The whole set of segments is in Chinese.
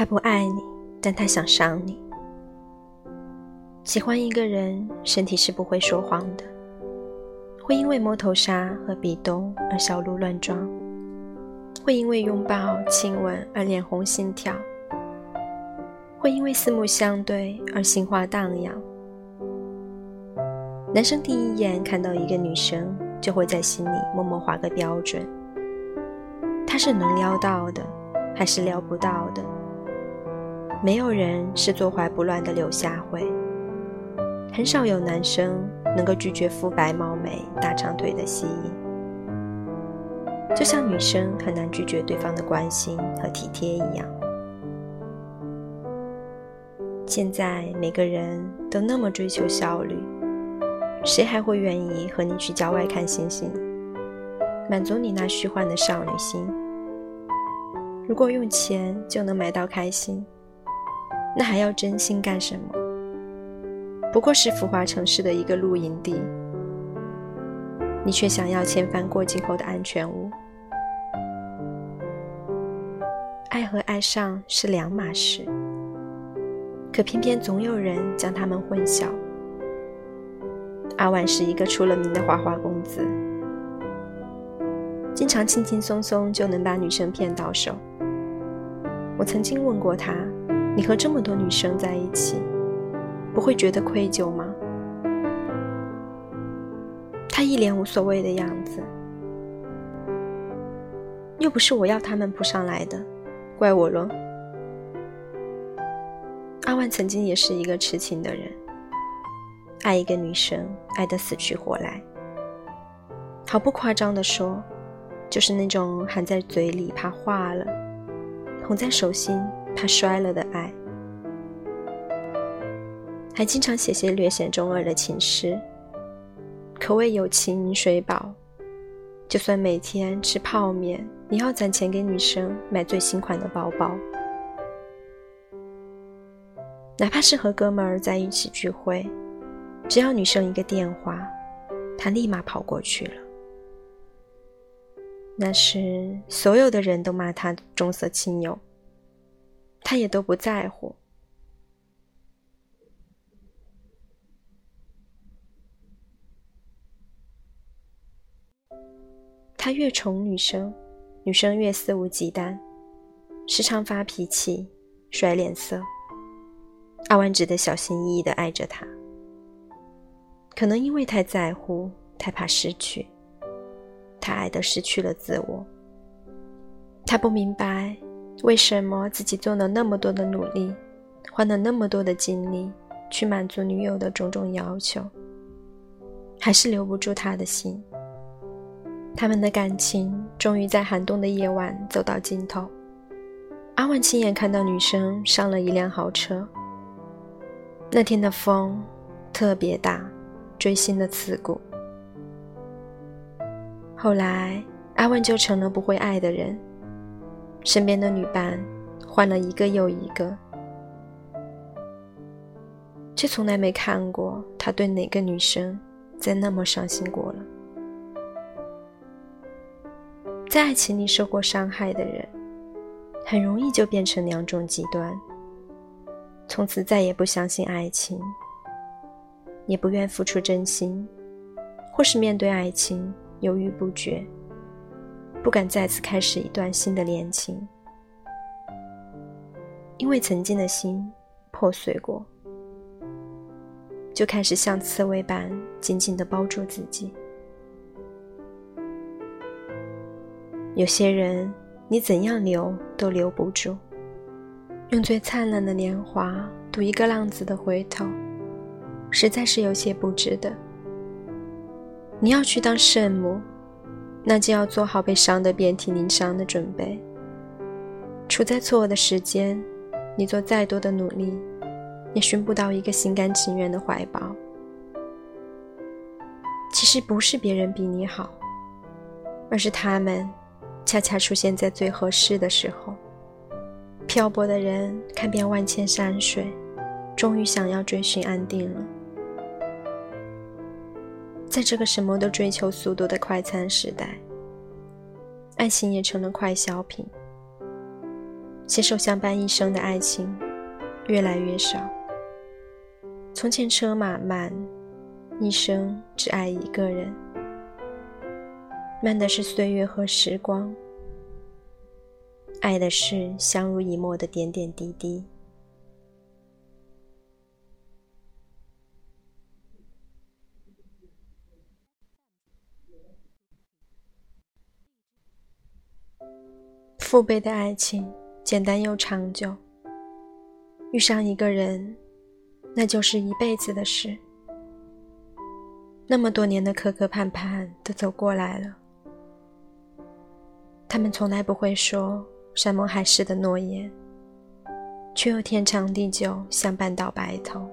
他不爱你，但他想伤你。喜欢一个人，身体是不会说谎的，会因为摸头杀和壁咚而小鹿乱撞，会因为拥抱、亲吻而脸红心跳，会因为四目相对而心花荡漾。男生第一眼看到一个女生，就会在心里默默划个标准：她是能撩到的，还是撩不到的？没有人是坐怀不乱的柳下惠，很少有男生能够拒绝肤白貌美、大长腿的吸引，就像女生很难拒绝对方的关心和体贴一样。现在每个人都那么追求效率，谁还会愿意和你去郊外看星星，满足你那虚幻的少女心？如果用钱就能买到开心。那还要真心干什么？不过是浮华城市的一个露营地，你却想要千帆过尽后的安全屋。爱和爱上是两码事，可偏偏总有人将他们混淆。阿万是一个出了名的花花公子，经常轻轻松松就能把女生骗到手。我曾经问过他。你和这么多女生在一起，不会觉得愧疚吗？他一脸无所谓的样子，又不是我要他们扑上来的，怪我喽。阿万曾经也是一个痴情的人，爱一个女生，爱得死去活来。毫不夸张地说，就是那种含在嘴里怕化了，捧在手心。怕摔了的爱，还经常写些略显中二的情诗，可谓有情饮水饱。就算每天吃泡面，也要攒钱给女生买最新款的包包。哪怕是和哥们儿在一起聚会，只要女生一个电话，他立马跑过去了。那时，所有的人都骂他重色轻友。他也都不在乎。他越宠女生，女生越肆无忌惮，时常发脾气、甩脸色。阿万只得小心翼翼的爱着他。可能因为太在乎，太怕失去，他爱的失去了自我。他不明白。为什么自己做了那么多的努力，花了那么多的精力去满足女友的种种要求，还是留不住他的心？他们的感情终于在寒冬的夜晚走到尽头。阿万亲眼看到女生上了一辆豪车。那天的风特别大，锥心的刺骨。后来，阿万就成了不会爱的人。身边的女伴换了一个又一个，却从来没看过他对哪个女生再那么伤心过了。在爱情里受过伤害的人，很容易就变成两种极端：从此再也不相信爱情，也不愿付出真心，或是面对爱情犹豫不决。不敢再次开始一段新的恋情，因为曾经的心破碎过，就开始像刺猬般紧紧地包住自己。有些人，你怎样留都留不住，用最灿烂的年华赌一个浪子的回头，实在是有些不值得。你要去当圣母。那就要做好被伤得遍体鳞伤的准备。处在错误的时间，你做再多的努力，也寻不到一个心甘情愿的怀抱。其实不是别人比你好，而是他们恰恰出现在最合适的时候。漂泊的人看遍万千山水，终于想要追寻安定了。在这个什么都追求速度的快餐时代，爱情也成了快消品。携手相伴一生的爱情越来越少。从前车马慢，一生只爱一个人。慢的是岁月和时光，爱的是相濡以沫的点点滴滴。父辈的爱情简单又长久，遇上一个人，那就是一辈子的事。那么多年的磕磕绊绊都走过来了，他们从来不会说山盟海誓的诺言，却又天长地久相伴到白头。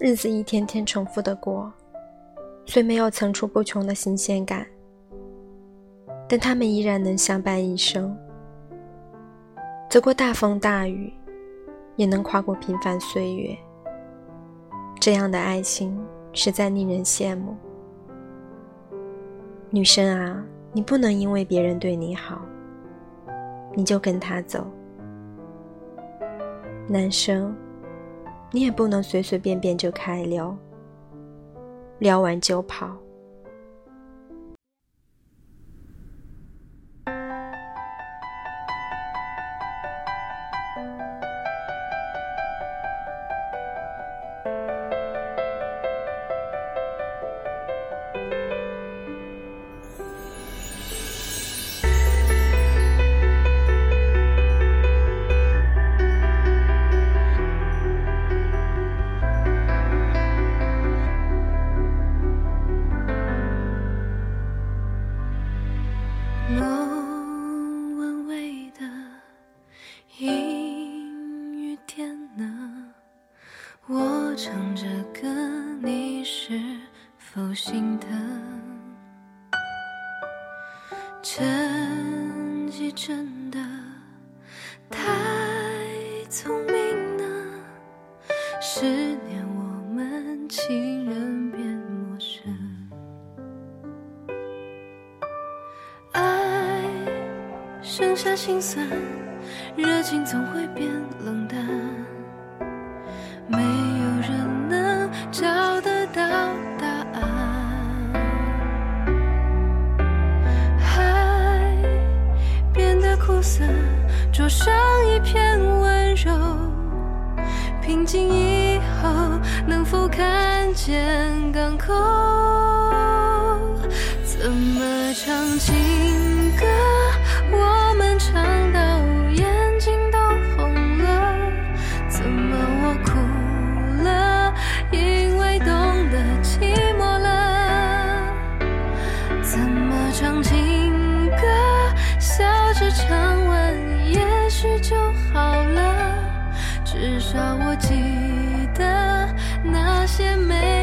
日子一天天重复的过，虽没有层出不穷的新鲜感。但他们依然能相伴一生，走过大风大雨，也能跨过平凡岁月。这样的爱情实在令人羡慕。女生啊，你不能因为别人对你好，你就跟他走；男生，你也不能随随便便就开撩，撩完就跑。唱着歌，你是否心疼，成绩真的太聪明了，十年我们情人变陌生，爱剩下心酸，热情总会变冷淡，没灼上一片温柔，平静以后能否看见港口？怎么唱情歌？我们唱到眼睛都红了。怎么我哭了？因为懂得寂寞了。怎么唱情歌？笑着唱完。也许就好了，至少我记得那些美